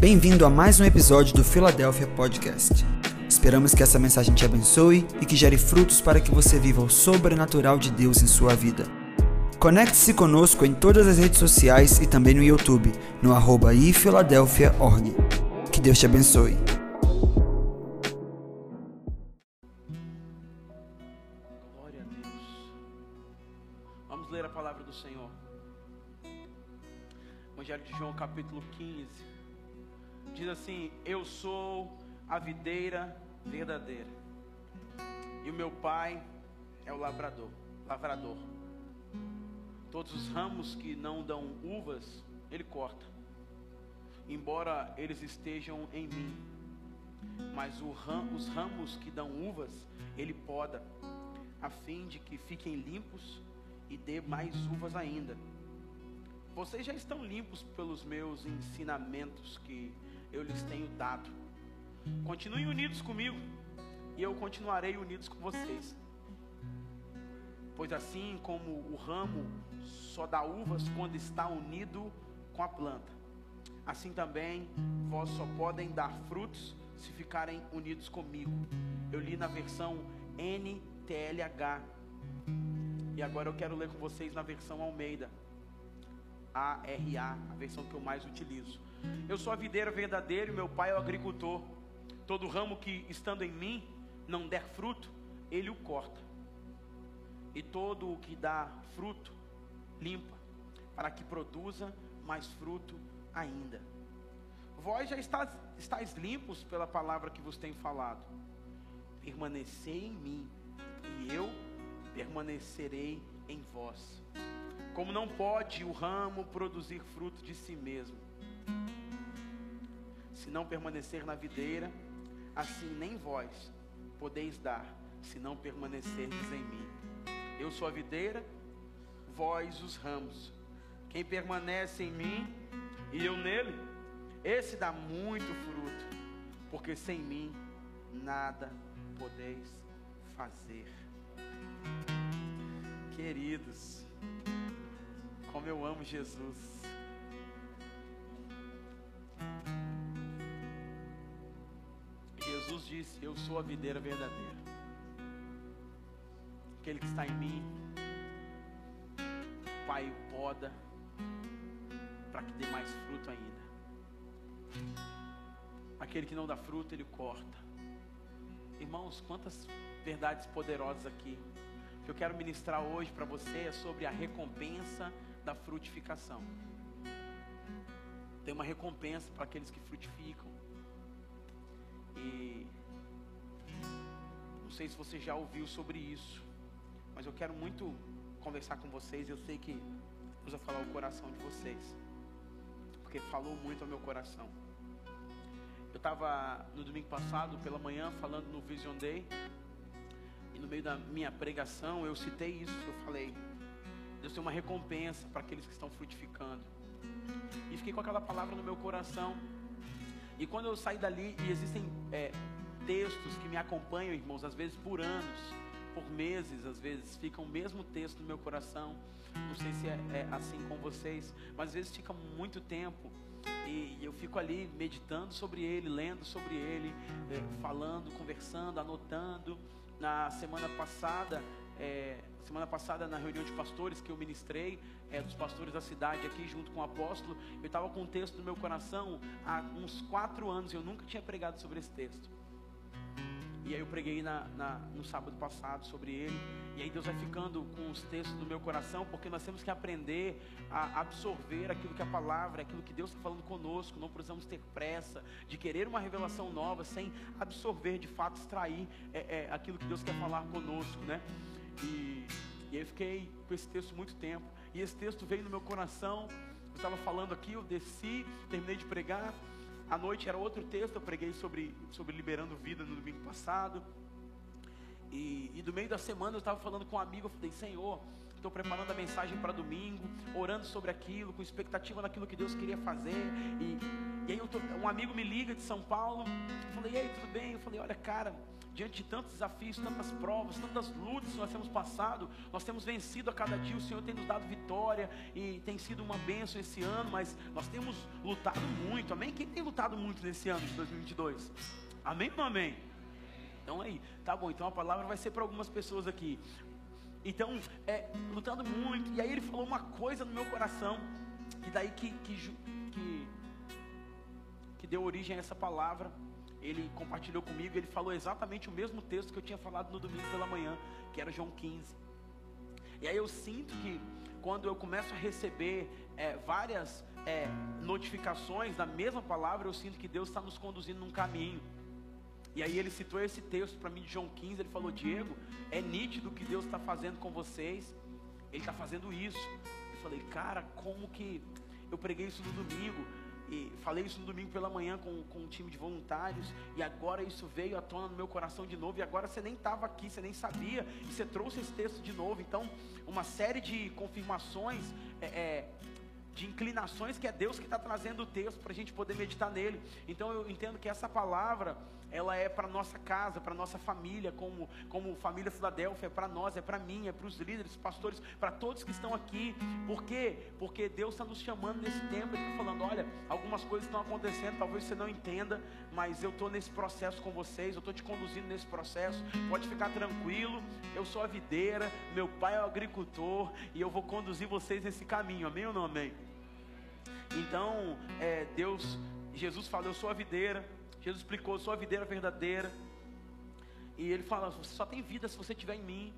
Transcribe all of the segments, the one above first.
Bem-vindo a mais um episódio do Philadelphia Podcast. Esperamos que essa mensagem te abençoe e que gere frutos para que você viva o sobrenatural de Deus em sua vida. Conecte-se conosco em todas as redes sociais e também no YouTube, no arroba ifiladelphia.org. Que Deus te abençoe. Glória a Deus. Vamos ler a palavra do Senhor. Evangelho de João, capítulo 15. Diz assim: Eu sou a videira verdadeira. E o meu pai é o lavrador, lavrador. Todos os ramos que não dão uvas, ele corta. Embora eles estejam em mim, mas ram, os ramos que dão uvas, ele poda, a fim de que fiquem limpos e dê mais uvas ainda. Vocês já estão limpos pelos meus ensinamentos que eu lhes tenho dado. Continuem unidos comigo, e eu continuarei unidos com vocês. Pois assim como o ramo só dá uvas quando está unido com a planta, assim também vós só podem dar frutos se ficarem unidos comigo. Eu li na versão NTLH. E agora eu quero ler com vocês na versão Almeida. ARA, a versão que eu mais utilizo. Eu sou a videira verdadeira e meu pai é o agricultor. Todo ramo que estando em mim não der fruto, ele o corta. E todo o que dá fruto, limpa, para que produza mais fruto ainda. Vós já estáis, estáis limpos pela palavra que vos tenho falado. Permanecei em mim, e eu permanecerei em vós. Como não pode o ramo produzir fruto de si mesmo, se não permanecer na videira, assim nem vós podeis dar, se não permanecerdes em mim. Eu sou a videira, vós os ramos. Quem permanece em mim e eu nele, esse dá muito fruto, porque sem mim nada podeis fazer. Queridos, como eu amo Jesus. Jesus disse: Eu sou a videira verdadeira. Aquele que está em mim, o Pai o poda para que dê mais fruto ainda. Aquele que não dá fruto, ele corta. Irmãos, quantas verdades poderosas aqui. O que eu quero ministrar hoje para você é sobre a recompensa da frutificação. Tem uma recompensa para aqueles que frutificam. E não sei se você já ouviu sobre isso, mas eu quero muito conversar com vocês. Eu sei que Deus vai falar o coração de vocês, porque falou muito ao meu coração. Eu estava no domingo passado, pela manhã, falando no Vision Day, e no meio da minha pregação eu citei isso. Eu falei: Deus tem uma recompensa para aqueles que estão frutificando. E fiquei com aquela palavra no meu coração. E quando eu saí dali, e existem é, textos que me acompanham, irmãos, às vezes por anos, por meses, às vezes, fica o mesmo texto no meu coração. Não sei se é, é assim com vocês, mas às vezes fica muito tempo. E, eu fico ali meditando sobre ele, lendo sobre ele, é, falando, conversando, anotando. Na semana passada, é, semana passada na reunião de pastores que eu ministrei, é, dos pastores da cidade aqui junto com o apóstolo, eu estava com um texto no meu coração há uns quatro anos, eu nunca tinha pregado sobre esse texto. E aí eu preguei na, na, no sábado passado sobre ele. E aí Deus vai ficando com os textos do meu coração, porque nós temos que aprender a absorver aquilo que a palavra, aquilo que Deus está falando conosco. Não precisamos ter pressa de querer uma revelação nova sem absorver, de fato, extrair é, é, aquilo que Deus quer falar conosco, né? E, e eu fiquei com esse texto muito tempo. E esse texto veio no meu coração. Eu estava falando aqui, eu desci, terminei de pregar. À noite era outro texto, eu preguei sobre, sobre liberando vida no domingo passado. E, e do meio da semana eu estava falando com um amigo, eu falei, Senhor, estou preparando a mensagem para domingo, orando sobre aquilo, com expectativa naquilo que Deus queria fazer. E, e aí tô, um amigo me liga de São Paulo, eu falei, e aí, tudo bem? Eu falei, olha, cara, diante de tantos desafios, tantas provas, tantas lutas que nós temos passado, nós temos vencido a cada dia, o Senhor tem nos dado vitória e tem sido uma bênção esse ano, mas nós temos lutado muito, amém? Quem tem lutado muito nesse ano de 2022? Amém ou amém? Então aí, tá bom, então a palavra vai ser para algumas pessoas aqui. Então, é, lutando muito, e aí ele falou uma coisa no meu coração, e daí que, que, que, que deu origem a essa palavra ele compartilhou comigo, ele falou exatamente o mesmo texto que eu tinha falado no domingo pela manhã, que era João 15. E aí eu sinto que quando eu começo a receber é, várias é, notificações da mesma palavra, eu sinto que Deus está nos conduzindo num caminho. E aí ele citou esse texto para mim de João 15, ele falou, Diego, é nítido o que Deus está fazendo com vocês, Ele está fazendo isso. Eu falei, cara, como que eu preguei isso no domingo? E falei isso no domingo pela manhã com, com um time de voluntários. E agora isso veio à tona no meu coração de novo. E agora você nem estava aqui, você nem sabia. E você trouxe esse texto de novo. Então, uma série de confirmações, é, é, de inclinações que é Deus que está trazendo o texto para a gente poder meditar nele. Então, eu entendo que essa palavra ela é para nossa casa, para nossa família, como, como família Filadélfia, é para nós, é para mim, é para os líderes, pastores, para todos que estão aqui. Por quê? Porque Deus está nos chamando nesse tempo, Ele está falando: olha, algumas coisas estão acontecendo, talvez você não entenda, mas eu estou nesse processo com vocês, eu estou te conduzindo nesse processo. Pode ficar tranquilo, eu sou a videira, meu pai é o agricultor, e eu vou conduzir vocês nesse caminho, amém ou não amém? Então, é, Deus, Jesus falou: eu sou a videira. Jesus explicou sua videira verdadeira. E ele fala: você só tem vida se você estiver em mim.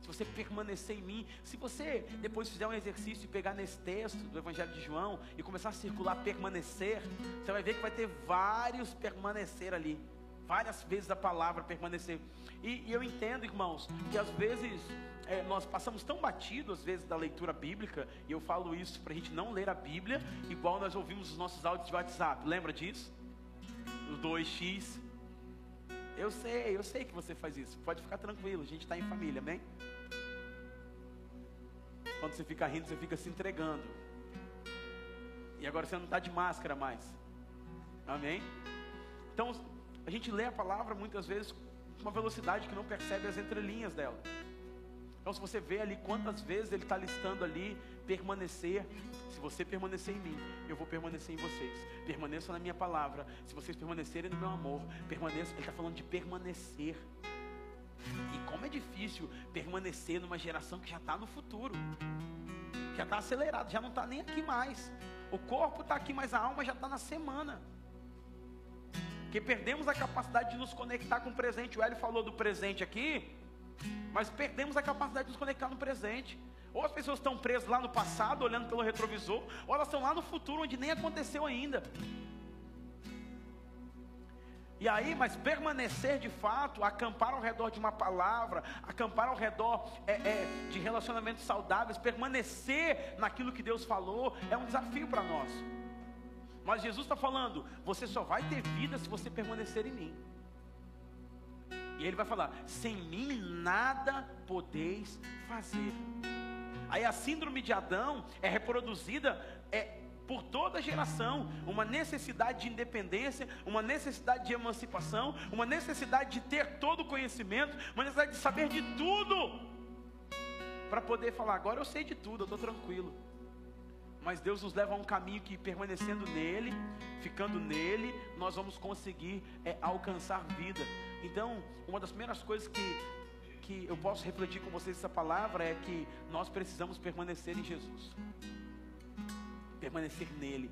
Se você permanecer em mim, se você depois fizer um exercício e pegar nesse texto do Evangelho de João e começar a circular permanecer, você vai ver que vai ter vários permanecer ali, várias vezes a palavra permanecer. E, e eu entendo, irmãos, que às vezes é, nós passamos tão batido às vezes da leitura bíblica, e eu falo isso para a gente não ler a Bíblia, igual nós ouvimos os nossos áudios de WhatsApp, lembra disso? O 2x. Eu sei, eu sei que você faz isso. Pode ficar tranquilo, a gente está em família, amém? Quando você fica rindo, você fica se entregando. E agora você não está de máscara mais. Amém? Então, a gente lê a palavra muitas vezes com uma velocidade que não percebe as entrelinhas dela. Então, se você vê ali quantas vezes ele está listando ali permanecer, se você permanecer em mim, eu vou permanecer em vocês. Permaneçam na minha palavra. Se vocês permanecerem no meu amor, permaneçam. Ele está falando de permanecer. E como é difícil permanecer numa geração que já está no futuro, já está acelerado, já não está nem aqui mais. O corpo está aqui, mas a alma já está na semana. Que perdemos a capacidade de nos conectar com o presente. O Hélio falou do presente aqui, mas perdemos a capacidade de nos conectar no presente. Ou as pessoas estão presas lá no passado, olhando pelo retrovisor, ou elas estão lá no futuro, onde nem aconteceu ainda. E aí, mas permanecer de fato, acampar ao redor de uma palavra, acampar ao redor é, é, de relacionamentos saudáveis, permanecer naquilo que Deus falou, é um desafio para nós. Mas Jesus está falando: você só vai ter vida se você permanecer em mim. E ele vai falar: sem mim nada podeis fazer. Aí a síndrome de Adão é reproduzida é, por toda geração, uma necessidade de independência, uma necessidade de emancipação, uma necessidade de ter todo o conhecimento, uma necessidade de saber de tudo, para poder falar: agora eu sei de tudo, eu estou tranquilo. Mas Deus nos leva a um caminho que, permanecendo nele, ficando nele, nós vamos conseguir é, alcançar vida. Então, uma das primeiras coisas que, que eu posso refletir com vocês essa palavra é que nós precisamos permanecer em Jesus, permanecer nele.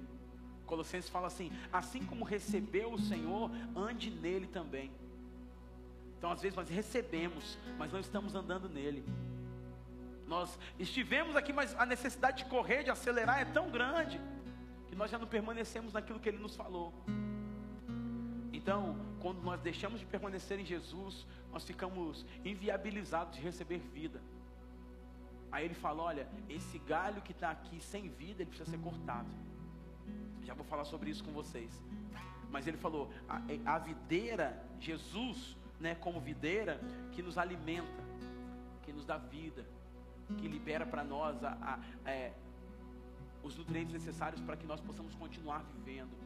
Colossenses fala assim: assim como recebeu o Senhor, ande nele também. Então, às vezes, nós recebemos, mas não estamos andando nele. Nós estivemos aqui, mas a necessidade de correr, de acelerar é tão grande que nós já não permanecemos naquilo que Ele nos falou. Então, quando nós deixamos de permanecer em Jesus, nós ficamos inviabilizados de receber vida. Aí ele fala: olha, esse galho que está aqui sem vida, ele precisa ser cortado. Já vou falar sobre isso com vocês. Mas ele falou: a, a videira, Jesus, né, como videira, que nos alimenta, que nos dá vida, que libera para nós a, a, é, os nutrientes necessários para que nós possamos continuar vivendo.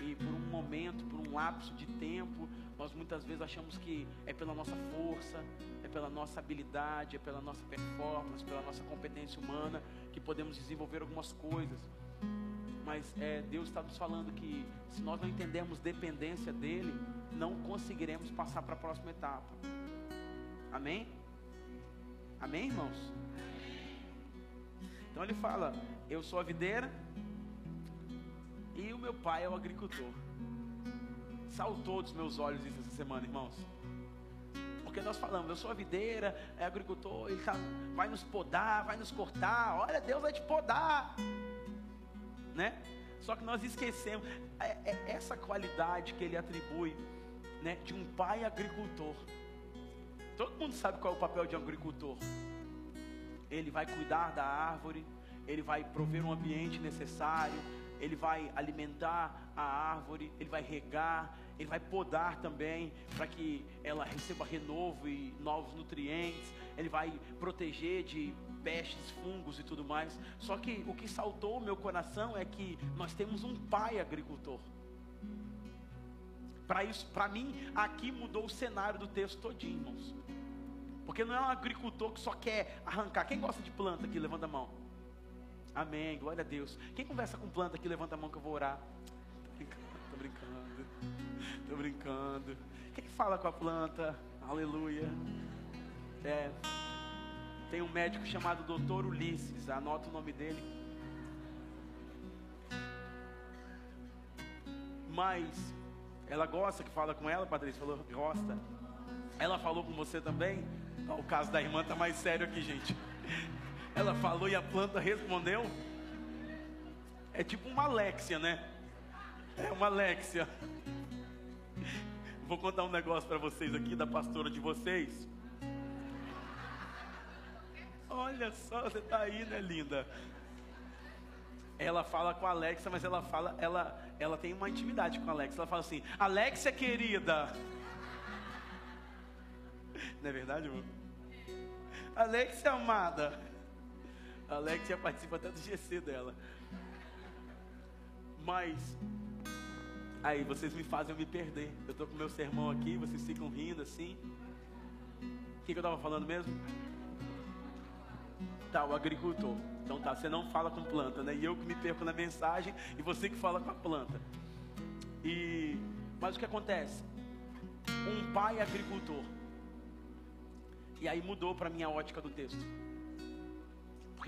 E por um momento, por um lapso de tempo, nós muitas vezes achamos que é pela nossa força, é pela nossa habilidade, é pela nossa performance, pela nossa competência humana que podemos desenvolver algumas coisas. Mas é, Deus está nos falando que se nós não entendermos dependência dele, não conseguiremos passar para a próxima etapa. Amém? Amém, irmãos? Então ele fala: Eu sou a videira e o meu pai é o agricultor. Saltou dos meus olhos isso essa semana, irmãos. Porque nós falamos, eu sou a videira, é agricultor, ele tá, vai nos podar, vai nos cortar. Olha, Deus vai te podar, né? Só que nós esquecemos é, é essa qualidade que ele atribui, né, de um pai agricultor. Todo mundo sabe qual é o papel de um agricultor. Ele vai cuidar da árvore, ele vai prover um ambiente necessário, ele vai alimentar a árvore, ele vai regar, ele vai podar também para que ela receba renovo e novos nutrientes, ele vai proteger de pestes, fungos e tudo mais. Só que o que saltou o meu coração é que nós temos um pai agricultor. Para isso, para mim, aqui mudou o cenário do texto todinho, irmãos. Porque não é um agricultor que só quer arrancar. Quem gosta de planta aqui? Levanta a mão. Amém, glória a Deus. Quem conversa com planta aqui? Levanta a mão que eu vou orar. Tô brincando, tô brincando. Tô brincando. Quem fala com a planta? Aleluia. É. Tem um médico chamado Dr. Ulisses. Anota o nome dele. Mas ela gosta que fala com ela, Patrícia falou, gosta. Ela falou com você também? O caso da irmã tá mais sério aqui, gente. Ela falou e a planta respondeu. É tipo uma Alexia, né? É uma Alexia. Vou contar um negócio para vocês aqui da pastora de vocês. Olha só, você tá aí, né, linda? Ela fala com a Alexia, mas ela fala, ela, ela tem uma intimidade com a Alexia. Ela fala assim: Alexia querida. Não é verdade, irmão? Alexia amada. A Alexia participa até do GC dela. Mas aí vocês me fazem eu me perder. Eu estou com meu sermão aqui, vocês ficam rindo assim. O que, que eu estava falando mesmo? Tá, o agricultor. Então tá, você não fala com planta, né? E eu que me perco na mensagem e você que fala com a planta. E mas o que acontece? Um pai agricultor e aí mudou para minha ótica do texto.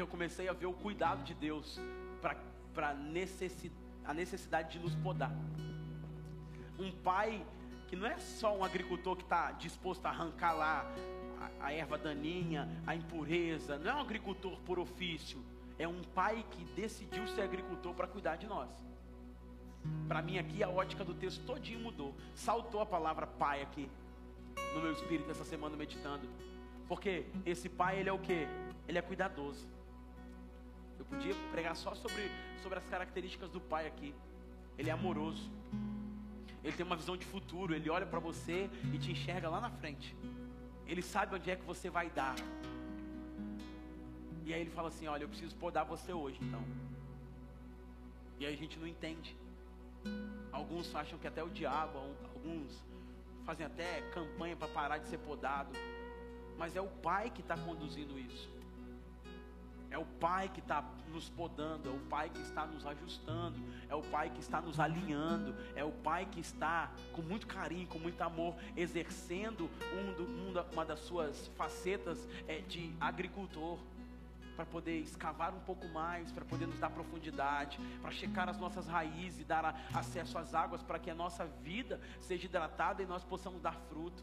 Porque eu comecei a ver o cuidado de Deus para a necessidade de nos podar. Um pai que não é só um agricultor que está disposto a arrancar lá a, a erva daninha, a impureza, não é um agricultor por ofício, é um pai que decidiu ser agricultor para cuidar de nós. Para mim aqui a ótica do texto todinho mudou. Saltou a palavra pai aqui no meu espírito essa semana meditando. Porque esse pai, ele é o que? Ele é cuidadoso. Eu podia pregar só sobre, sobre as características do pai aqui. Ele é amoroso. Ele tem uma visão de futuro. Ele olha para você e te enxerga lá na frente. Ele sabe onde é que você vai dar. E aí ele fala assim: Olha, eu preciso podar você hoje, então. E aí a gente não entende. Alguns acham que até o diabo, alguns fazem até campanha para parar de ser podado mas é o Pai que está conduzindo isso. É o Pai que está nos podando, é o Pai que está nos ajustando, é o Pai que está nos alinhando, é o Pai que está com muito carinho, com muito amor, exercendo um do, um uma das suas facetas é, de agricultor, para poder escavar um pouco mais, para poder nos dar profundidade, para checar as nossas raízes e dar acesso às águas, para que a nossa vida seja hidratada e nós possamos dar fruto.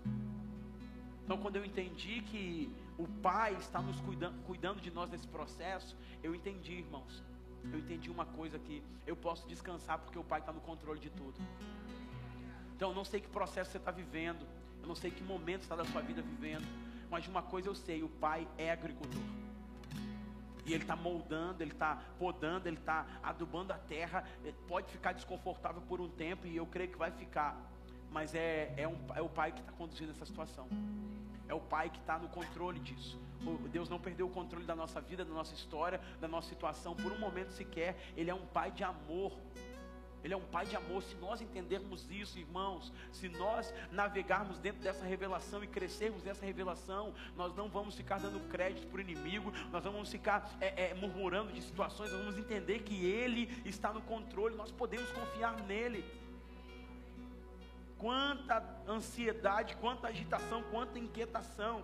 Então, quando eu entendi que o Pai está nos cuidando, cuidando de nós nesse processo, eu entendi, irmãos. Eu entendi uma coisa que eu posso descansar porque o Pai está no controle de tudo. Então, eu não sei que processo você está vivendo, eu não sei que momento está da sua vida vivendo, mas de uma coisa eu sei: o Pai é agricultor. E Ele está moldando, Ele está podando, Ele está adubando a terra. Pode ficar desconfortável por um tempo, e eu creio que vai ficar. Mas é, é, um, é o Pai que está conduzindo essa situação. É o Pai que está no controle disso. Deus não perdeu o controle da nossa vida, da nossa história, da nossa situação por um momento sequer. Ele é um pai de amor. Ele é um pai de amor. Se nós entendermos isso, irmãos, se nós navegarmos dentro dessa revelação e crescermos nessa revelação, nós não vamos ficar dando crédito para o inimigo, nós vamos ficar é, é, murmurando de situações, nós vamos entender que Ele está no controle, nós podemos confiar nele. Quanta ansiedade, quanta agitação, quanta inquietação.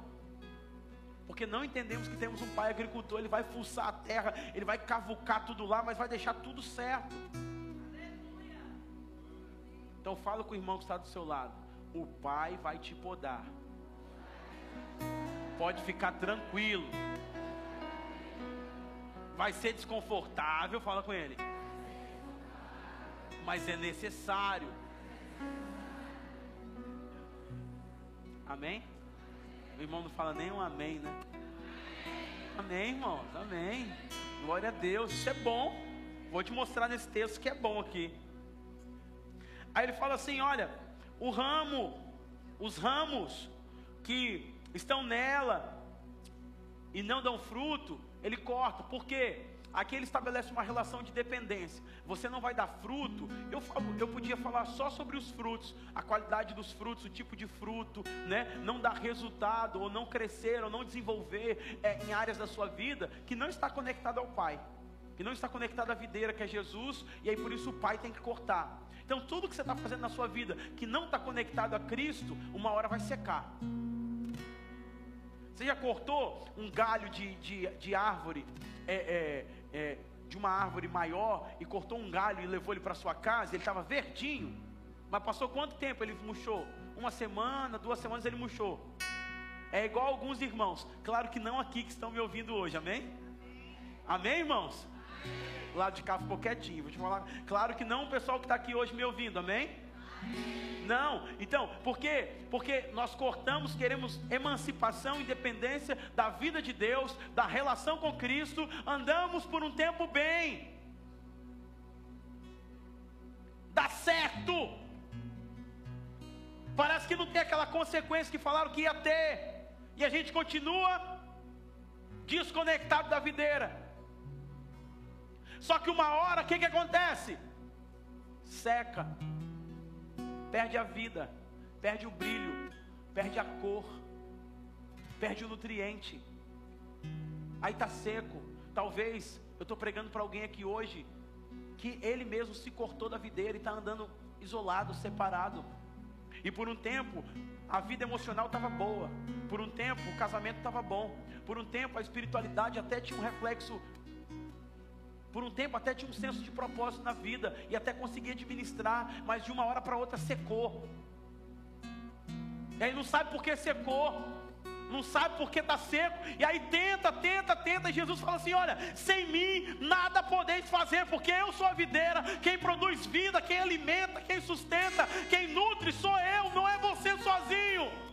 Porque não entendemos que temos um pai agricultor, ele vai fuçar a terra, ele vai cavucar tudo lá, mas vai deixar tudo certo. Então fala com o irmão que está do seu lado. O pai vai te podar. Pode ficar tranquilo. Vai ser desconfortável, fala com ele. Mas é necessário. Amém? O irmão não fala nem um amém, né? Amém, irmãos, amém. Glória a Deus, isso é bom. Vou te mostrar nesse texto que é bom aqui. Aí ele fala assim: olha, o ramo, os ramos que estão nela e não dão fruto, ele corta. Por quê? Aqui ele estabelece uma relação de dependência. Você não vai dar fruto. Eu, eu podia falar só sobre os frutos, a qualidade dos frutos, o tipo de fruto, né? Não dar resultado, ou não crescer, ou não desenvolver é, em áreas da sua vida que não está conectado ao Pai, que não está conectado à videira que é Jesus, e aí por isso o Pai tem que cortar. Então, tudo que você está fazendo na sua vida que não está conectado a Cristo, uma hora vai secar. Você já cortou um galho de, de, de árvore, é, é, é, de uma árvore maior, e cortou um galho e levou ele para sua casa, ele estava verdinho, mas passou quanto tempo ele murchou? Uma semana, duas semanas ele murchou. É igual alguns irmãos, claro que não aqui que estão me ouvindo hoje, amém? Amém, irmãos? Lado de cá ficou quietinho. Vou te falar. Claro que não o pessoal que está aqui hoje me ouvindo, amém? Não, então, por quê? Porque nós cortamos, queremos emancipação, independência da vida de Deus, da relação com Cristo, andamos por um tempo bem, dá certo, parece que não tem aquela consequência que falaram que ia ter, e a gente continua desconectado da videira. Só que uma hora, o que, que acontece? Seca, perde a vida, perde o brilho, perde a cor, perde o nutriente. Aí está seco. Talvez eu estou pregando para alguém aqui hoje que ele mesmo se cortou da videira e está andando isolado, separado. E por um tempo a vida emocional estava boa, por um tempo o casamento estava bom, por um tempo a espiritualidade até tinha um reflexo por um tempo até tinha um senso de propósito na vida e até conseguia administrar, mas de uma hora para outra secou. E aí não sabe por que secou, não sabe por que está seco, e aí tenta, tenta, tenta, e Jesus fala assim: olha, sem mim nada podeis fazer, porque eu sou a videira, quem produz vida, quem alimenta, quem sustenta, quem nutre sou eu, não é você sozinho.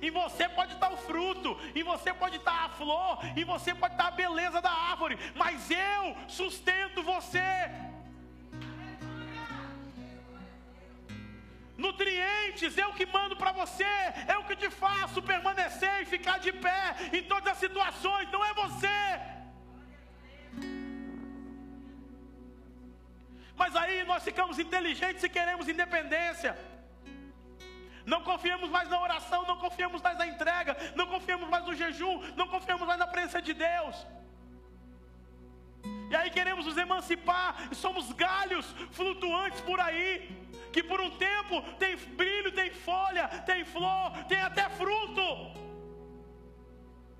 Em você pode estar o fruto, em você pode estar a flor, em você pode estar a beleza da árvore, mas eu sustento você. Nutrientes, eu que mando para você, eu que te faço permanecer e ficar de pé em todas as situações, não é você. Mas aí nós ficamos inteligentes e queremos independência não confiamos mais na oração, não confiamos mais na entrega, não confiamos mais no jejum, não confiamos mais na presença de Deus. E aí queremos nos emancipar, e somos galhos flutuantes por aí, que por um tempo tem brilho, tem folha, tem flor, tem até fruto,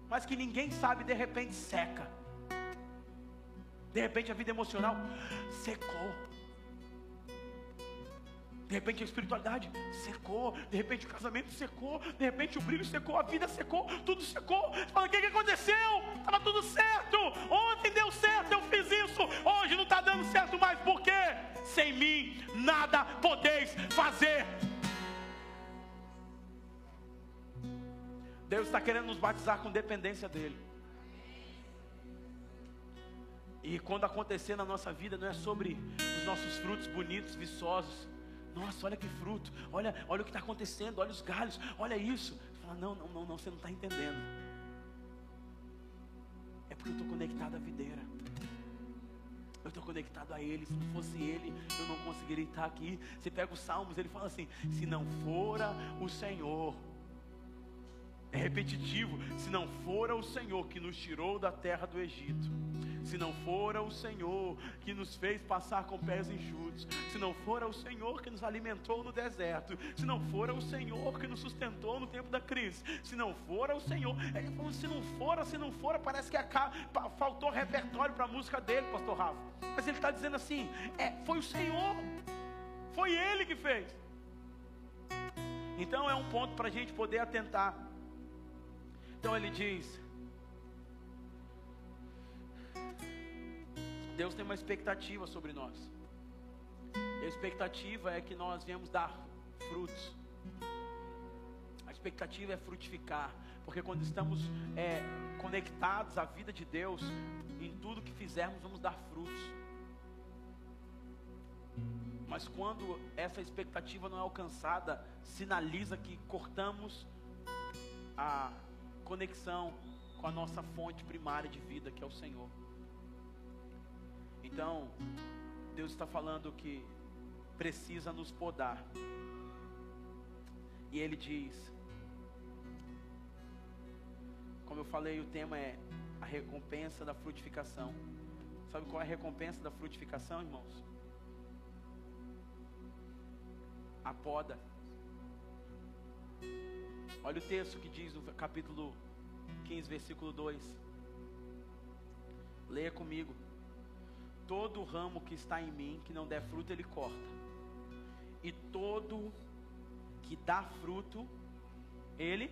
mas que ninguém sabe, de repente seca. De repente a vida emocional secou. De repente a espiritualidade secou, de repente o casamento secou, de repente o brilho secou, a vida secou, tudo secou. Você fala, o que, que aconteceu? Estava tudo certo. Ontem deu certo, eu fiz isso. Hoje não está dando certo mais. Por quê? Sem mim nada podeis fazer. Deus está querendo nos batizar com dependência dEle. E quando acontecer na nossa vida, não é sobre os nossos frutos bonitos, viçosos nossa, olha que fruto, olha, olha o que está acontecendo, olha os galhos, olha isso. fala: Não, não, não, não, você não está entendendo. É porque eu estou conectado à videira. Eu estou conectado a Ele. Se não fosse Ele, eu não conseguiria estar aqui. Você pega os Salmos, ele fala assim: Se não fora o Senhor, é repetitivo. Se não fora o Senhor que nos tirou da terra do Egito, se não fora o Senhor que nos fez passar com pés enxutos, se não fora o Senhor que nos alimentou no deserto, se não fora o Senhor que nos sustentou no tempo da crise, se não fora o Senhor, ele falou, se não fora, se não fora, parece que acaba, faltou repertório para a música dele, pastor Rafa. Mas ele está dizendo assim: é, foi o Senhor, foi Ele que fez. Então é um ponto para a gente poder atentar. Então ele diz: Deus tem uma expectativa sobre nós. E a expectativa é que nós viemos dar frutos. A expectativa é frutificar, porque quando estamos é, conectados à vida de Deus, em tudo que fizermos vamos dar frutos. Mas quando essa expectativa não é alcançada, sinaliza que cortamos a conexão com a nossa fonte primária de vida, que é o Senhor. Então, Deus está falando que precisa nos podar. E Ele diz: Como eu falei, o tema é a recompensa da frutificação. Sabe qual é a recompensa da frutificação, irmãos? A poda. Olha o texto que diz no capítulo 15, versículo 2. Leia comigo todo ramo que está em mim, que não der fruto, ele corta. E todo que dá fruto, ele,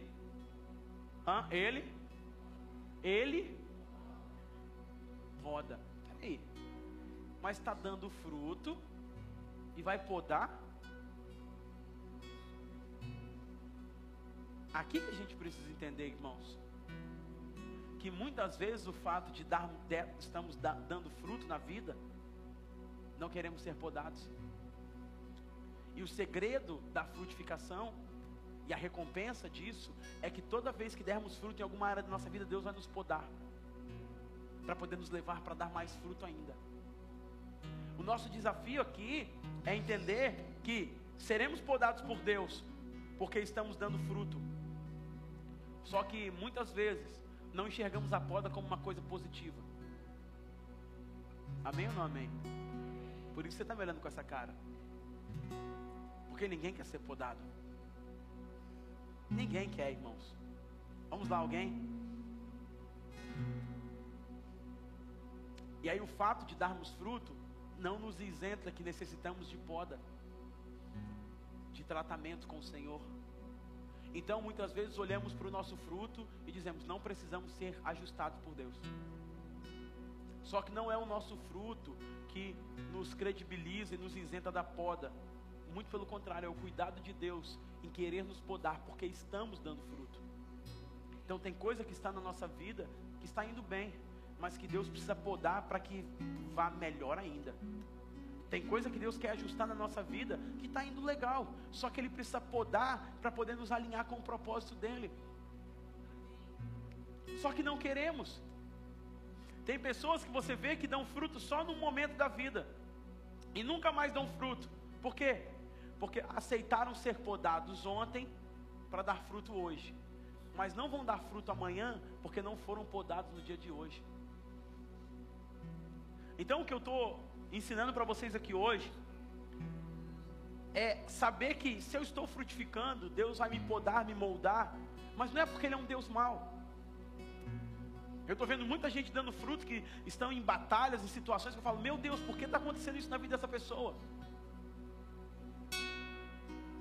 hã? ele, ele roda. Peraí, mas está dando fruto e vai podar? Aqui que a gente precisa entender, irmãos que muitas vezes o fato de dar, estamos da, dando fruto na vida, não queremos ser podados. E o segredo da frutificação e a recompensa disso é que toda vez que dermos fruto em alguma área da nossa vida, Deus vai nos podar para poder nos levar para dar mais fruto ainda. O nosso desafio aqui é entender que seremos podados por Deus porque estamos dando fruto. Só que muitas vezes não enxergamos a poda como uma coisa positiva. Amém ou não amém? Por isso você está me olhando com essa cara. Porque ninguém quer ser podado. Ninguém quer, irmãos. Vamos lá, alguém? E aí o fato de darmos fruto não nos isenta que necessitamos de poda, de tratamento com o Senhor. Então, muitas vezes olhamos para o nosso fruto e dizemos: não precisamos ser ajustados por Deus. Só que não é o nosso fruto que nos credibiliza e nos isenta da poda. Muito pelo contrário, é o cuidado de Deus em querer nos podar, porque estamos dando fruto. Então, tem coisa que está na nossa vida que está indo bem, mas que Deus precisa podar para que vá melhor ainda. Tem coisa que Deus quer ajustar na nossa vida que está indo legal, só que Ele precisa podar para poder nos alinhar com o propósito dele. Só que não queremos. Tem pessoas que você vê que dão fruto só no momento da vida e nunca mais dão fruto. Por quê? Porque aceitaram ser podados ontem para dar fruto hoje, mas não vão dar fruto amanhã porque não foram podados no dia de hoje. Então o que eu estou ensinando para vocês aqui hoje é saber que se eu estou frutificando, Deus vai me podar, me moldar, mas não é porque Ele é um Deus mau. Eu estou vendo muita gente dando fruto que estão em batalhas, em situações que eu falo, meu Deus, por que está acontecendo isso na vida dessa pessoa?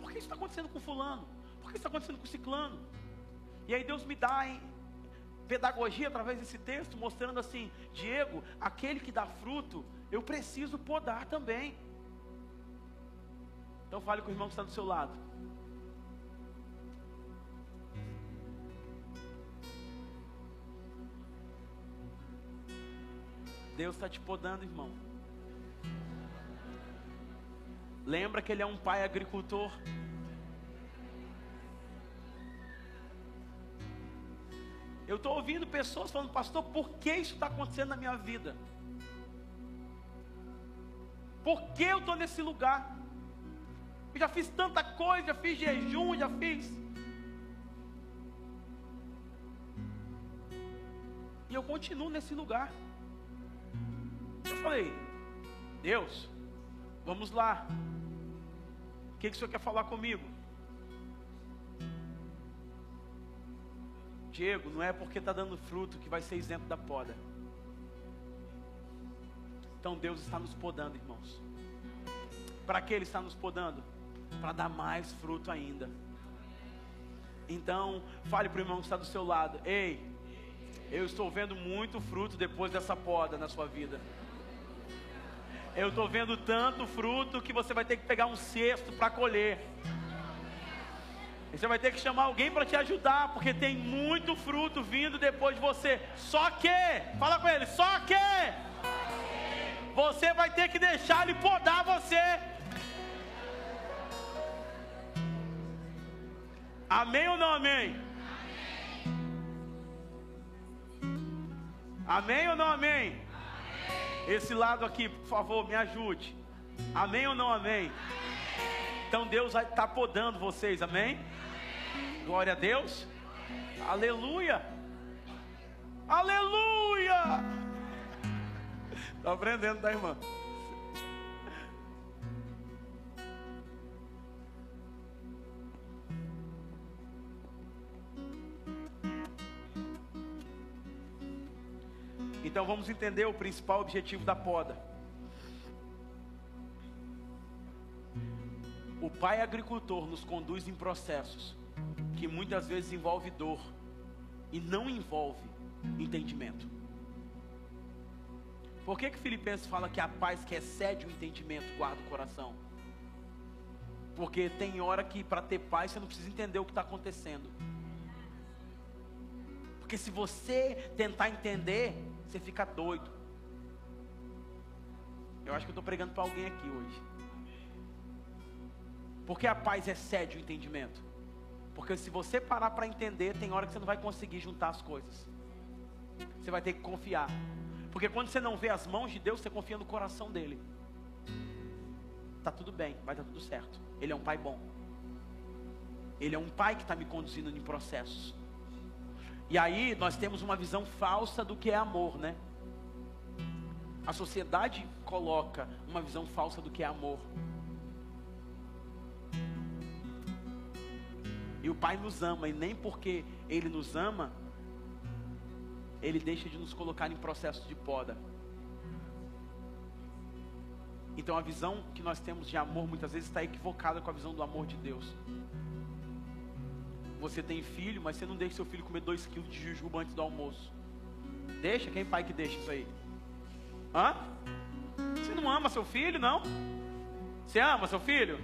Por que isso está acontecendo com fulano? Por que isso está acontecendo com ciclano? E aí Deus me dá hein, pedagogia através desse texto, mostrando assim, Diego, aquele que dá fruto, eu preciso podar também. Então fale com o irmão que está do seu lado. Deus está te podando, irmão. Lembra que Ele é um pai agricultor. Eu estou ouvindo pessoas falando, pastor, por que isso está acontecendo na minha vida? Por que eu estou nesse lugar? Eu já fiz tanta coisa, já fiz jejum, já fiz. E eu continuo nesse lugar. Eu falei, Deus, vamos lá. O que, que o Senhor quer falar comigo? Diego, não é porque está dando fruto que vai ser isento da poda. Então Deus está nos podando, irmãos. Para que Ele está nos podando? Para dar mais fruto ainda. Então, fale para o irmão que está do seu lado: Ei, eu estou vendo muito fruto depois dessa poda na sua vida. Eu estou vendo tanto fruto que você vai ter que pegar um cesto para colher. E você vai ter que chamar alguém para te ajudar, porque tem muito fruto vindo depois de você. Só que, fala com ele, só que você vai ter que deixar ele podar você. Amém ou não amém? Amém ou não amém? Esse lado aqui, por favor, me ajude. Amém ou não amém? Então Deus vai estar tá podando vocês, amém? Glória a Deus. Aleluia. Aleluia. Está aprendendo, tá, irmã? Então vamos entender o principal objetivo da poda. O pai agricultor nos conduz em processos que muitas vezes envolve dor e não envolve entendimento. Por que que Filipenses fala que a paz que excede o entendimento guarda o coração? Porque tem hora que para ter paz você não precisa entender o que está acontecendo. Porque se você tentar entender, você fica doido. Eu acho que eu estou pregando para alguém aqui hoje. Porque a paz excede o entendimento. Porque se você parar para entender, tem hora que você não vai conseguir juntar as coisas. Você vai ter que confiar. Porque quando você não vê as mãos de Deus, você confia no coração dele. Tá tudo bem, vai dar tudo certo. Ele é um pai bom. Ele é um pai que está me conduzindo em processos. E aí nós temos uma visão falsa do que é amor, né? A sociedade coloca uma visão falsa do que é amor. E o Pai nos ama, e nem porque Ele nos ama, ele deixa de nos colocar em processo de poda. Então a visão que nós temos de amor muitas vezes está equivocada com a visão do amor de Deus. Você tem filho, mas você não deixa seu filho comer dois quilos de jujuba antes do almoço. Deixa? Quem pai que deixa isso aí? Hã? Você não ama seu filho, não? Você ama seu filho?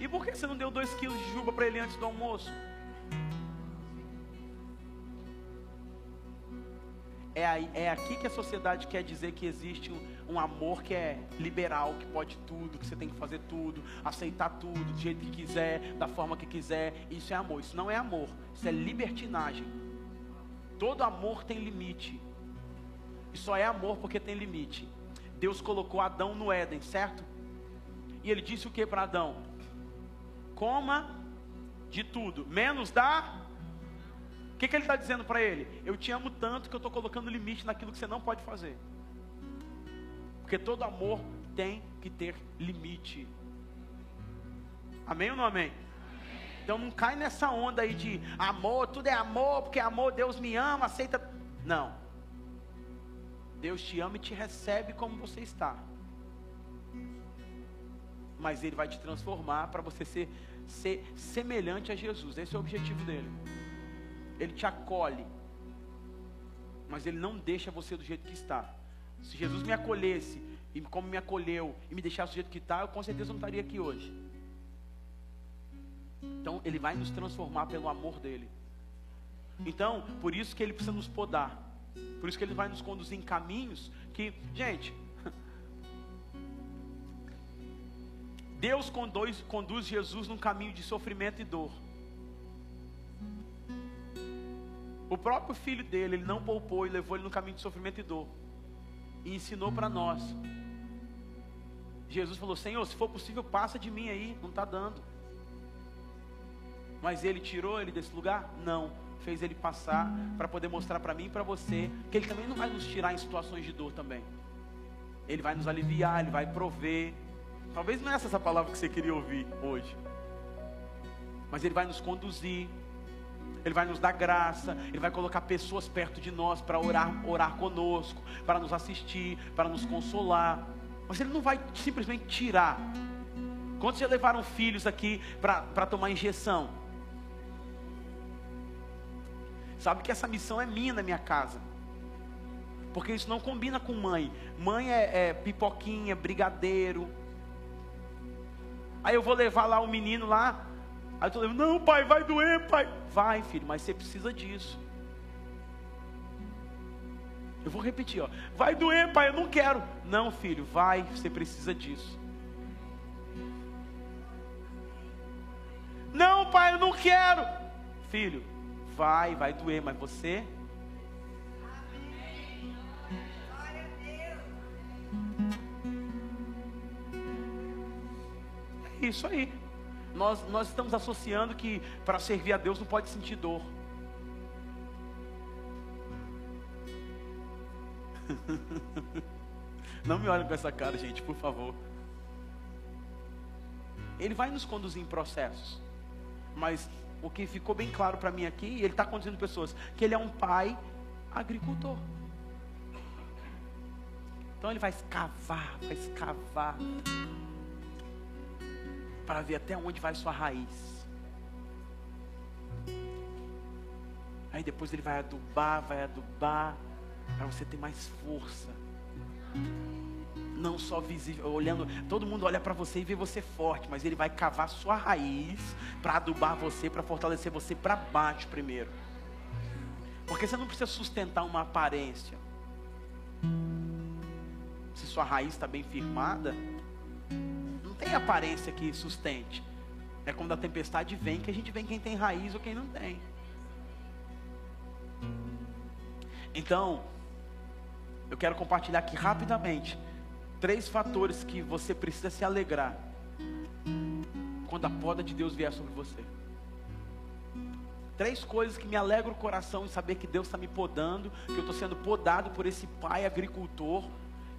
E por que você não deu dois quilos de jujuba para ele antes do almoço? É, é aqui que a sociedade quer dizer que existe um, um, amor que é liberal, que pode tudo, que você tem que fazer tudo, aceitar tudo do jeito que quiser, da forma que quiser. Isso é amor. Isso não é amor. Isso é libertinagem. Todo amor tem limite. E só é amor porque tem limite. Deus colocou Adão no Éden, certo? E ele disse o que para Adão? Coma de tudo, menos da que, que ele está dizendo para ele? Eu te amo tanto que eu estou colocando limite naquilo que você não pode fazer. Porque todo amor tem que ter limite. Amém ou não amém? Então não cai nessa onda aí de amor, tudo é amor, porque amor, Deus me ama, aceita. Não. Deus te ama e te recebe como você está. Mas Ele vai te transformar para você ser, ser semelhante a Jesus. Esse é o objetivo dele. Ele te acolhe, mas Ele não deixa você do jeito que está. Se Jesus me acolhesse, e como me acolheu, e me deixasse do jeito que está, eu com certeza não estaria aqui hoje. Então, Ele vai nos transformar pelo amor dEle. Então, por isso que Ele precisa nos podar. Por isso que Ele vai nos conduzir em caminhos que, gente, Deus conduz, conduz Jesus num caminho de sofrimento e dor. O próprio filho dele, ele não poupou e levou ele no caminho de sofrimento e dor. E ensinou para nós. Jesus falou: Senhor, se for possível, passa de mim aí, não está dando. Mas ele tirou ele desse lugar? Não. Fez ele passar para poder mostrar para mim e para você que ele também não vai nos tirar em situações de dor também. Ele vai nos aliviar, ele vai prover. Talvez não é essa a palavra que você queria ouvir hoje. Mas ele vai nos conduzir, ele vai nos dar graça, Ele vai colocar pessoas perto de nós para orar, orar conosco, para nos assistir, para nos consolar. Mas Ele não vai simplesmente tirar. Quantos já levaram filhos aqui para tomar injeção? Sabe que essa missão é minha na minha casa. Porque isso não combina com mãe. Mãe é, é pipoquinha, brigadeiro. Aí eu vou levar lá o menino lá, Aí tu lembra, não, pai, vai doer, pai. Vai, filho, mas você precisa disso. Eu vou repetir, ó. Vai doer, pai, eu não quero. Não, filho, vai, você precisa disso. Não, pai, eu não quero. Filho, vai, vai doer, mas você É isso aí nós, nós estamos associando que para servir a Deus não pode sentir dor. Não me olhem com essa cara, gente, por favor. Ele vai nos conduzir em processos. Mas o que ficou bem claro para mim aqui, ele está conduzindo pessoas, que ele é um pai agricultor. Então ele vai escavar, vai escavar para ver até onde vai sua raiz. Aí depois ele vai adubar, vai adubar, para você ter mais força. Não só visível, olhando, todo mundo olha para você e vê você forte, mas ele vai cavar sua raiz para adubar você, para fortalecer você para baixo primeiro. Porque você não precisa sustentar uma aparência. Se sua raiz está bem firmada, tem aparência que sustente. É quando a tempestade vem que a gente vê quem tem raiz ou quem não tem. Então, eu quero compartilhar aqui rapidamente três fatores que você precisa se alegrar quando a poda de Deus vier sobre você. Três coisas que me alegram o coração em saber que Deus está me podando, que eu estou sendo podado por esse pai agricultor,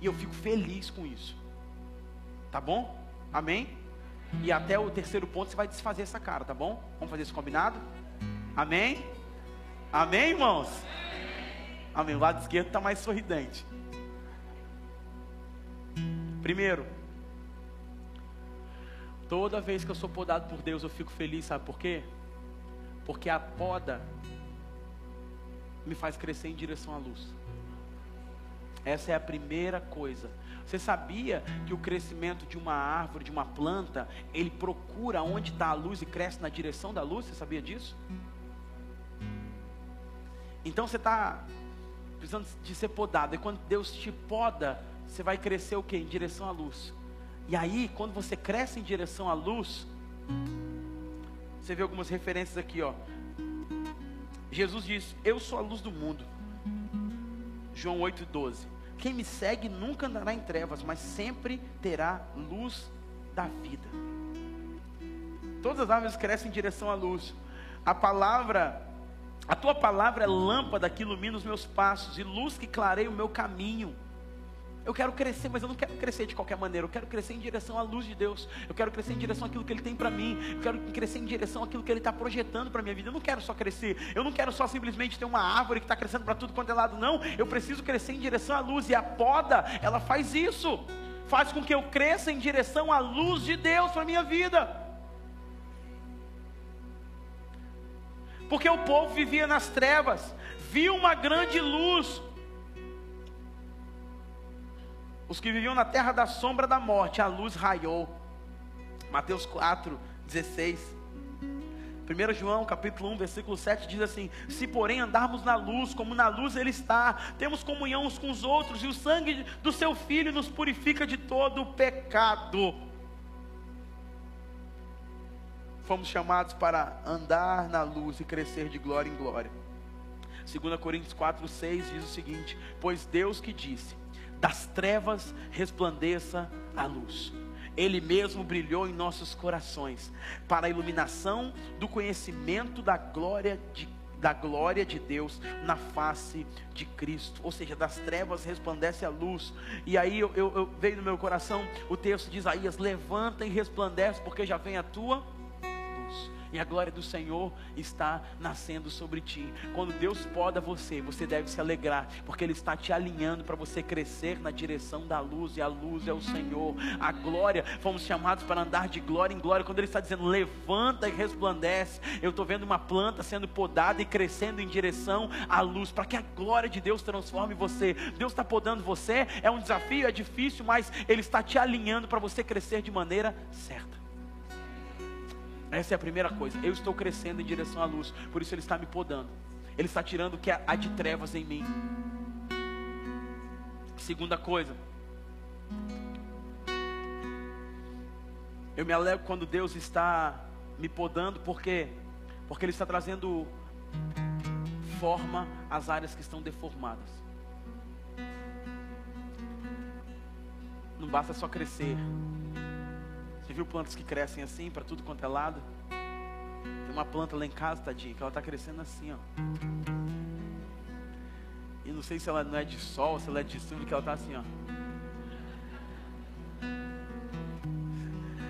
e eu fico feliz com isso. Tá bom? Amém? E até o terceiro ponto você vai desfazer essa cara, tá bom? Vamos fazer isso combinado? Amém? Amém, irmãos? Amém. O lado esquerdo está mais sorridente. Primeiro, toda vez que eu sou podado por Deus, eu fico feliz, sabe por quê? Porque a poda me faz crescer em direção à luz. Essa é a primeira coisa você sabia que o crescimento de uma árvore, de uma planta, ele procura onde está a luz e cresce na direção da luz? Você sabia disso? Então você está precisando de ser podado. E quando Deus te poda, você vai crescer o que? Em direção à luz. E aí, quando você cresce em direção à luz, você vê algumas referências aqui, ó. Jesus diz: Eu sou a luz do mundo. João 8,12. Quem me segue nunca andará em trevas, mas sempre terá luz da vida. Todas as árvores crescem em direção à luz. A palavra, a tua palavra é lâmpada que ilumina os meus passos e luz que clareia o meu caminho. Eu quero crescer, mas eu não quero crescer de qualquer maneira. Eu quero crescer em direção à luz de Deus. Eu quero crescer em direção àquilo que Ele tem para mim. Eu quero crescer em direção àquilo que Ele está projetando para minha vida. Eu não quero só crescer. Eu não quero só simplesmente ter uma árvore que está crescendo para tudo quanto é lado. Não. Eu preciso crescer em direção à luz. E a poda, ela faz isso. Faz com que eu cresça em direção à luz de Deus para minha vida. Porque o povo vivia nas trevas, viu uma grande luz os que viviam na terra da sombra da morte, a luz raiou. Mateus 4, 16. 1 João capítulo 1, versículo 7 diz assim: Se porém andarmos na luz, como na luz Ele está, temos comunhão uns com os outros, e o sangue do Seu Filho nos purifica de todo o pecado. Fomos chamados para andar na luz e crescer de glória em glória. 2 Coríntios 4, 6 diz o seguinte: Pois Deus que disse, das trevas resplandeça a luz. Ele mesmo brilhou em nossos corações, para a iluminação do conhecimento da glória de da glória de Deus na face de Cristo. Ou seja, das trevas resplandece a luz. E aí eu, eu, eu veio no meu coração o texto de Isaías: levanta e resplandece, porque já vem a tua e a glória do Senhor está nascendo sobre ti. Quando Deus poda você, você deve se alegrar, porque Ele está te alinhando para você crescer na direção da luz, e a luz é o Senhor. A glória, fomos chamados para andar de glória em glória. Quando Ele está dizendo levanta e resplandece, eu estou vendo uma planta sendo podada e crescendo em direção à luz, para que a glória de Deus transforme você. Deus está podando você, é um desafio, é difícil, mas Ele está te alinhando para você crescer de maneira certa. Essa é a primeira coisa. Eu estou crescendo em direção à luz, por isso Ele está me podando. Ele está tirando o que há de trevas em mim. Segunda coisa. Eu me alegro quando Deus está me podando, porque porque Ele está trazendo forma às áreas que estão deformadas. Não basta só crescer, viu plantas que crescem assim para tudo quanto é lado? Tem uma planta lá em casa, tadinha, que ela está crescendo assim, ó. E não sei se ela não é de sol, se ela é de chuva, que ela está assim, ó.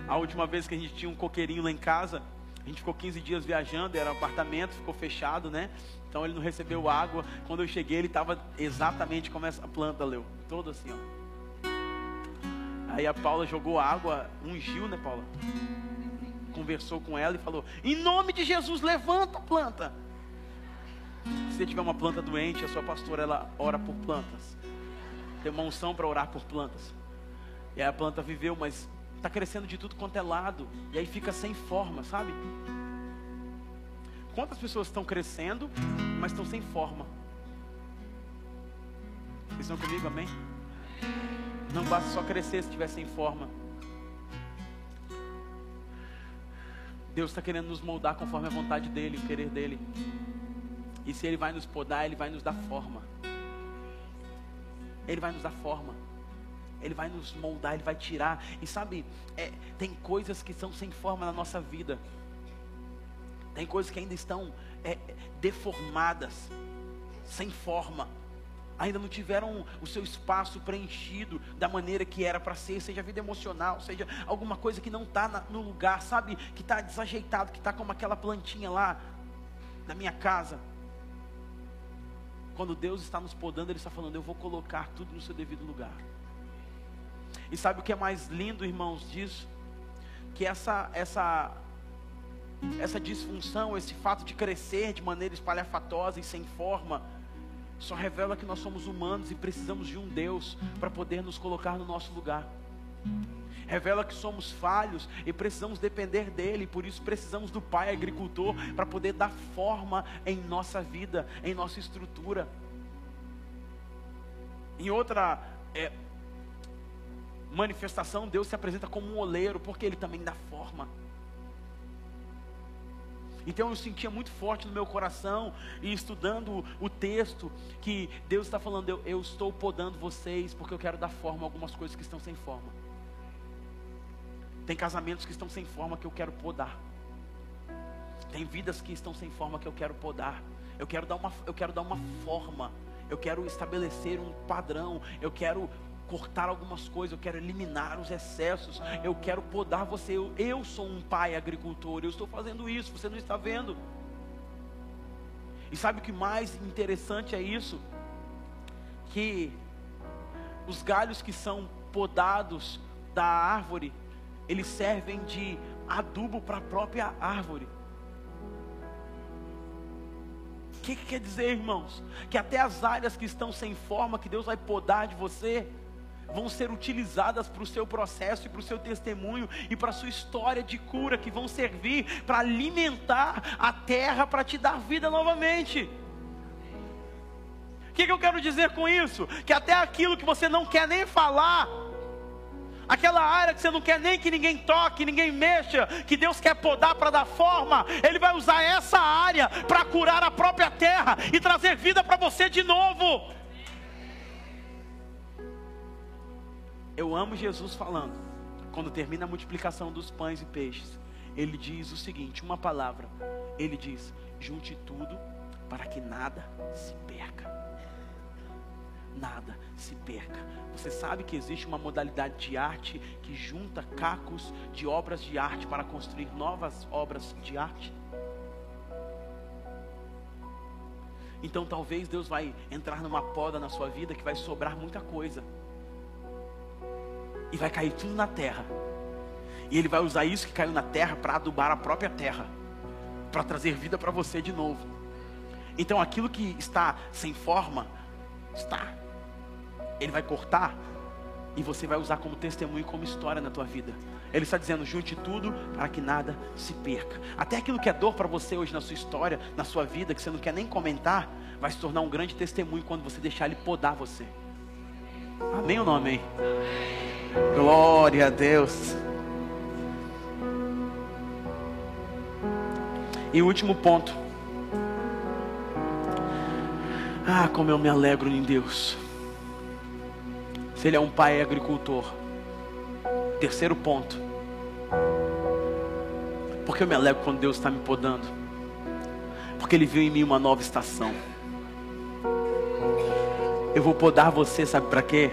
A última vez que a gente tinha um coqueirinho lá em casa, a gente ficou 15 dias viajando, era um apartamento, ficou fechado, né? Então ele não recebeu água. Quando eu cheguei, ele estava exatamente como essa planta leu, todo assim, ó. Aí a Paula jogou água, ungiu, né, Paula? Conversou com ela e falou: Em nome de Jesus, levanta a planta. Se você tiver uma planta doente, a sua pastora ela ora por plantas. Tem uma unção para orar por plantas. E aí a planta viveu, mas está crescendo de tudo quanto é lado. E aí fica sem forma, sabe? Quantas pessoas estão crescendo, mas estão sem forma? Vocês estão comigo, amém? Não basta só crescer se estiver sem forma. Deus está querendo nos moldar conforme a vontade dEle, o querer dEle. E se Ele vai nos podar, Ele vai nos dar forma. Ele vai nos dar forma. Ele vai nos moldar, Ele vai tirar. E sabe, é, tem coisas que são sem forma na nossa vida. Tem coisas que ainda estão é, deformadas, sem forma ainda não tiveram o seu espaço preenchido da maneira que era para ser, seja vida emocional, seja alguma coisa que não está no lugar, sabe, que está desajeitado, que está como aquela plantinha lá na minha casa. Quando Deus está nos podando, Ele está falando: Eu vou colocar tudo no seu devido lugar. E sabe o que é mais lindo, irmãos, disso? Que essa, essa, essa disfunção, esse fato de crescer de maneira espalhafatosa e sem forma, só revela que nós somos humanos e precisamos de um Deus para poder nos colocar no nosso lugar. Revela que somos falhos e precisamos depender dele, por isso precisamos do Pai agricultor para poder dar forma em nossa vida, em nossa estrutura. Em outra é, manifestação, Deus se apresenta como um oleiro, porque ele também dá forma. Então eu sentia muito forte no meu coração e estudando o texto que Deus está falando, eu, eu estou podando vocês porque eu quero dar forma a algumas coisas que estão sem forma. Tem casamentos que estão sem forma que eu quero podar. Tem vidas que estão sem forma que eu quero podar. Eu quero dar uma, eu quero dar uma forma. Eu quero estabelecer um padrão. Eu quero cortar algumas coisas, eu quero eliminar os excessos, eu quero podar você. Eu, eu sou um pai agricultor, eu estou fazendo isso, você não está vendo. E sabe o que mais interessante é isso? Que os galhos que são podados da árvore, eles servem de adubo para a própria árvore. O que, que quer dizer, irmãos? Que até as áreas que estão sem forma, que Deus vai podar de você, vão ser utilizadas para o seu processo e para o seu testemunho e para a sua história de cura, que vão servir para alimentar a terra para te dar vida novamente. O que, que eu quero dizer com isso? Que até aquilo que você não quer nem falar, aquela área que você não quer nem que ninguém toque, ninguém mexa, que Deus quer podar para dar forma, Ele vai usar essa área para curar a própria terra e trazer vida para você de novo. Eu amo Jesus falando, quando termina a multiplicação dos pães e peixes, Ele diz o seguinte: uma palavra, Ele diz: junte tudo para que nada se perca. Nada se perca. Você sabe que existe uma modalidade de arte que junta cacos de obras de arte para construir novas obras de arte? Então talvez Deus vai entrar numa poda na sua vida que vai sobrar muita coisa. E vai cair tudo na terra. E ele vai usar isso que caiu na terra para adubar a própria terra, para trazer vida para você de novo. Então aquilo que está sem forma, está ele vai cortar e você vai usar como testemunho como história na tua vida. Ele está dizendo: junte tudo para que nada se perca. Até aquilo que é dor para você hoje na sua história, na sua vida, que você não quer nem comentar, vai se tornar um grande testemunho quando você deixar ele podar você. Amém ou não amém? Glória a Deus. E o último ponto. Ah, como eu me alegro em Deus se ele é um pai agricultor. Terceiro ponto. Porque eu me alegro quando Deus está me podando. Porque Ele viu em mim uma nova estação. Eu vou podar você, sabe para quê?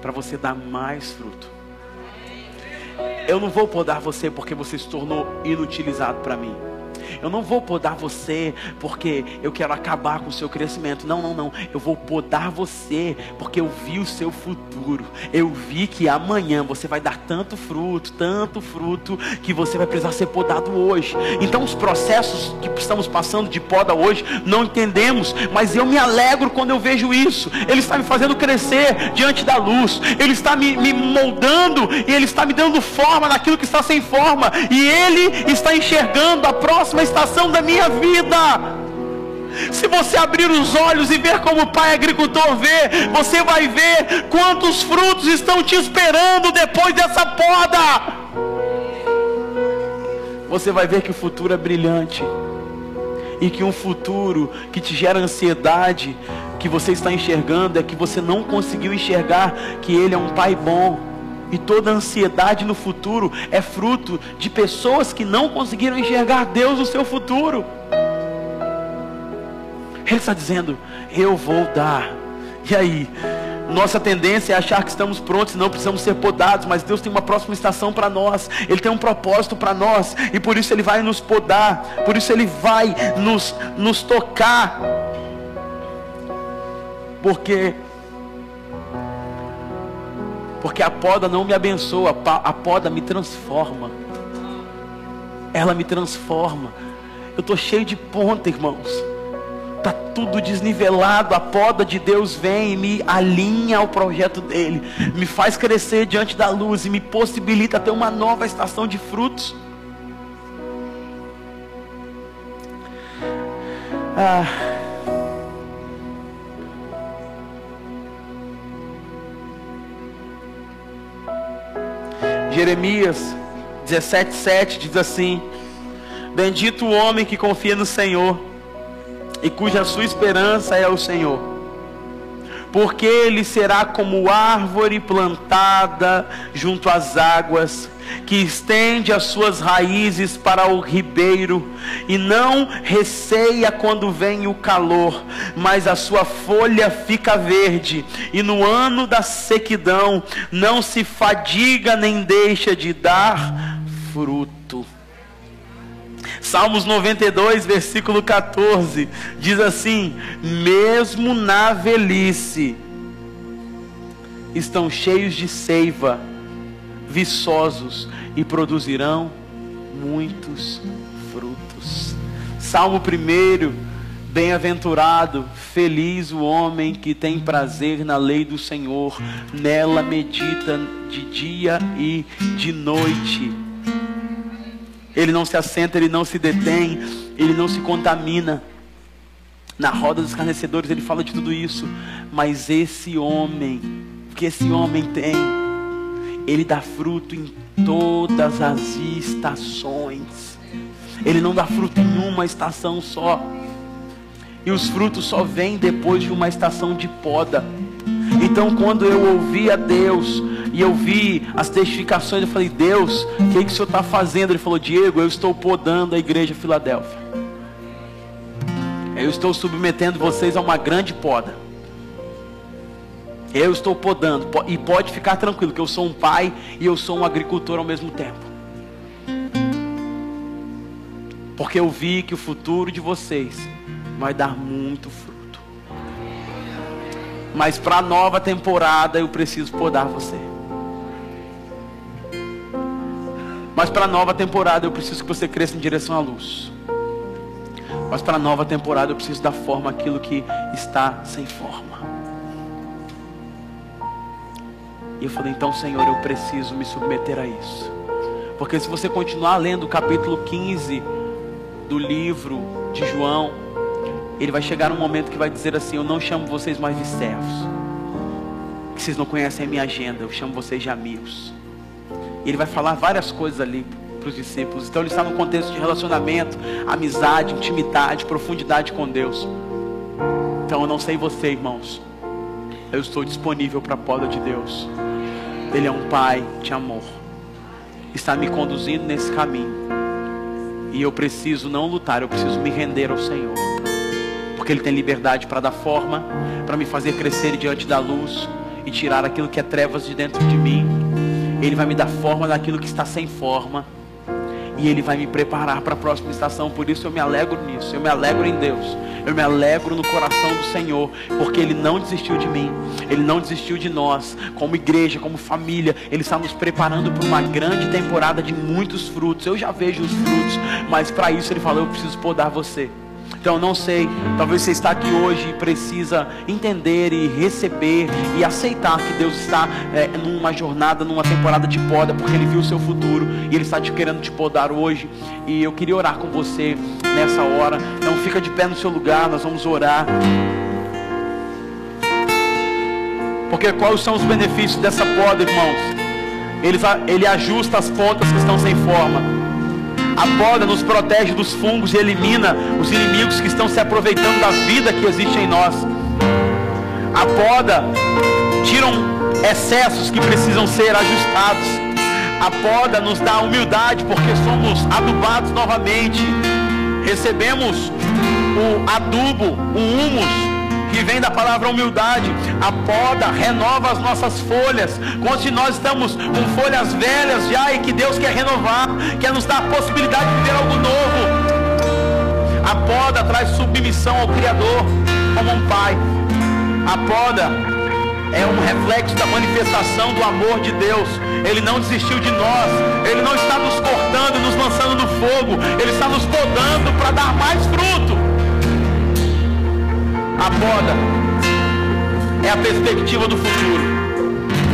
Para você dar mais fruto. Eu não vou podar você porque você se tornou inutilizado para mim. Eu não vou podar você porque eu quero acabar com o seu crescimento. Não, não, não. Eu vou podar você porque eu vi o seu futuro. Eu vi que amanhã você vai dar tanto fruto, tanto fruto, que você vai precisar ser podado hoje. Então, os processos que estamos passando de poda hoje, não entendemos, mas eu me alegro quando eu vejo isso. Ele está me fazendo crescer diante da luz, Ele está me, me moldando e Ele está me dando forma naquilo que está sem forma, e Ele está enxergando a próxima estação da minha vida. Se você abrir os olhos e ver como o pai agricultor vê, você vai ver quantos frutos estão te esperando depois dessa poda. Você vai ver que o futuro é brilhante e que um futuro que te gera ansiedade, que você está enxergando, é que você não conseguiu enxergar que Ele é um Pai bom e toda ansiedade no futuro é fruto de pessoas que não conseguiram enxergar Deus no seu futuro. Ele está dizendo: Eu vou dar. E aí? Nossa tendência é achar que estamos prontos e não precisamos ser podados, mas Deus tem uma próxima estação para nós, Ele tem um propósito para nós, e por isso Ele vai nos podar, por isso Ele vai nos, nos tocar, porque porque a poda não me abençoa, a poda me transforma. Ela me transforma. Eu estou cheio de ponta, irmãos. Está tudo desnivelado. A poda de Deus vem e me alinha ao projeto dele. Me faz crescer diante da luz e me possibilita ter uma nova estação de frutos. Ah. Jeremias 17,7 diz assim: Bendito o homem que confia no Senhor e cuja sua esperança é o Senhor, porque ele será como árvore plantada junto às águas que estende as suas raízes para o ribeiro e não receia quando vem o calor, mas a sua folha fica verde, e no ano da sequidão não se fadiga nem deixa de dar fruto. Salmos 92, versículo 14, diz assim: Mesmo na velhice, estão cheios de seiva viçosos e produzirão muitos frutos. Salmo 1, bem-aventurado, feliz o homem que tem prazer na lei do Senhor, nela medita de dia e de noite. Ele não se assenta, ele não se detém, ele não se contamina. Na roda dos carnecedores ele fala de tudo isso, mas esse homem, que esse homem tem, Ele dá fruto em todas as estações. Ele não dá fruto em uma estação só. E os frutos só vêm depois de uma estação de poda. Então, quando eu ouvi a Deus e eu vi as testificações, eu falei: Deus, o que, que o Senhor está fazendo? Ele falou: Diego, eu estou podando a igreja Filadélfia. Eu estou submetendo vocês a uma grande poda. Eu estou podando. E pode ficar tranquilo que eu sou um pai e eu sou um agricultor ao mesmo tempo. Porque eu vi que o futuro de vocês vai dar muito fruto. Mas para a nova temporada eu preciso podar você. Mas para a nova temporada eu preciso que você cresça em direção à luz. Mas para a nova temporada eu preciso dar forma àquilo que está sem forma. E eu falei, então Senhor, eu preciso me submeter a isso. Porque se você continuar lendo o capítulo 15 do livro de João, ele vai chegar um momento que vai dizer assim: Eu não chamo vocês mais de servos, que vocês não conhecem a minha agenda, eu chamo vocês de amigos. E ele vai falar várias coisas ali para os discípulos. Então ele está no contexto de relacionamento, amizade, intimidade, profundidade com Deus. Então eu não sei você, irmãos. Eu estou disponível para a poda de Deus. Ele é um pai de amor. Está me conduzindo nesse caminho. E eu preciso não lutar, eu preciso me render ao Senhor. Porque Ele tem liberdade para dar forma, para me fazer crescer diante da luz e tirar aquilo que é trevas de dentro de mim. Ele vai me dar forma daquilo que está sem forma e Ele vai me preparar para a próxima estação. Por isso eu me alegro nisso, eu me alegro em Deus, eu me alegro no coração do Senhor, porque Ele não desistiu de mim, Ele não desistiu de nós, como igreja, como família, Ele está nos preparando para uma grande temporada de muitos frutos. Eu já vejo os frutos, mas para isso Ele falou: eu preciso podar você. Então, não sei, talvez você está aqui hoje e precisa entender e receber e aceitar que Deus está é, numa jornada, numa temporada de poda, porque Ele viu o seu futuro e Ele está te querendo te podar hoje. E eu queria orar com você nessa hora. Então, fica de pé no seu lugar, nós vamos orar. Porque quais são os benefícios dessa poda, irmãos? Ele, ele ajusta as pontas que estão sem forma. A poda nos protege dos fungos e elimina os inimigos que estão se aproveitando da vida que existe em nós. A poda tira excessos que precisam ser ajustados. A poda nos dá humildade porque somos adubados novamente. Recebemos o adubo, o humus que vem da palavra humildade. A poda renova as nossas folhas. Quando nós estamos com folhas velhas já e que Deus quer renovar, quer nos dar a possibilidade de viver algo novo. A poda traz submissão ao Criador como um pai. A poda é um reflexo da manifestação do amor de Deus. Ele não desistiu de nós. Ele não está nos cortando, nos lançando no fogo. Ele está nos podando para dar mais fruto. A poda é a perspectiva do futuro.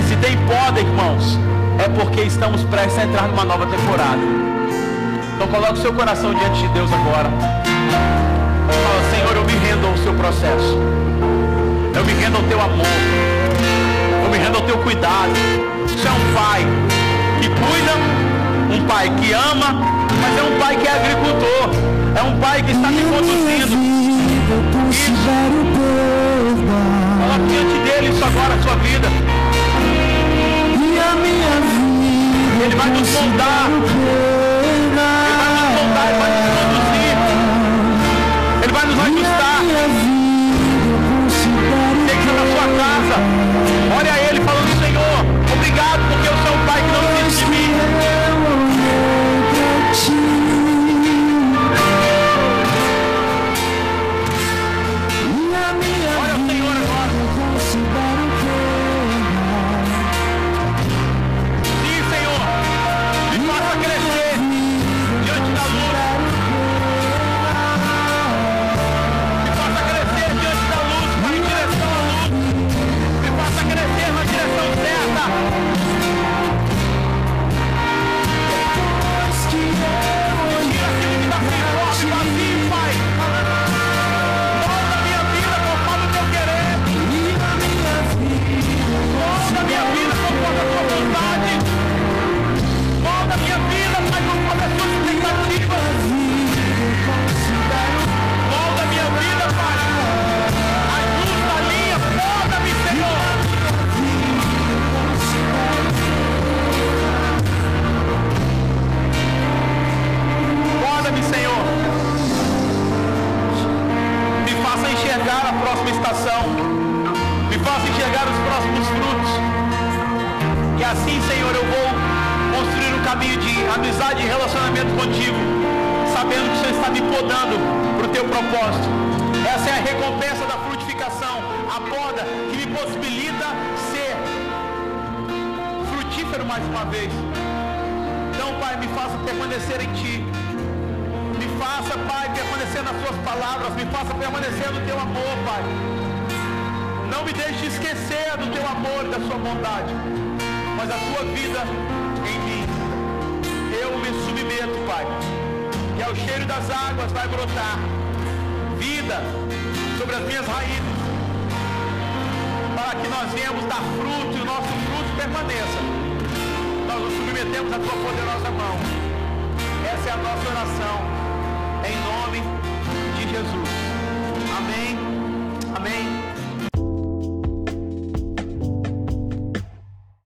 Se tem poda, irmãos, é porque estamos prestes a entrar numa nova temporada. Então coloque o seu coração diante de Deus agora. Fala, Senhor, eu me rendo ao seu processo. Eu me rendo ao teu amor. Eu me rendo ao teu cuidado. Você é um pai que cuida, um pai que ama, mas é um pai que é agricultor. É um pai que está te conduzindo isso. Coloque diante dele isso agora, a sua vida. Ele vai nos moldar.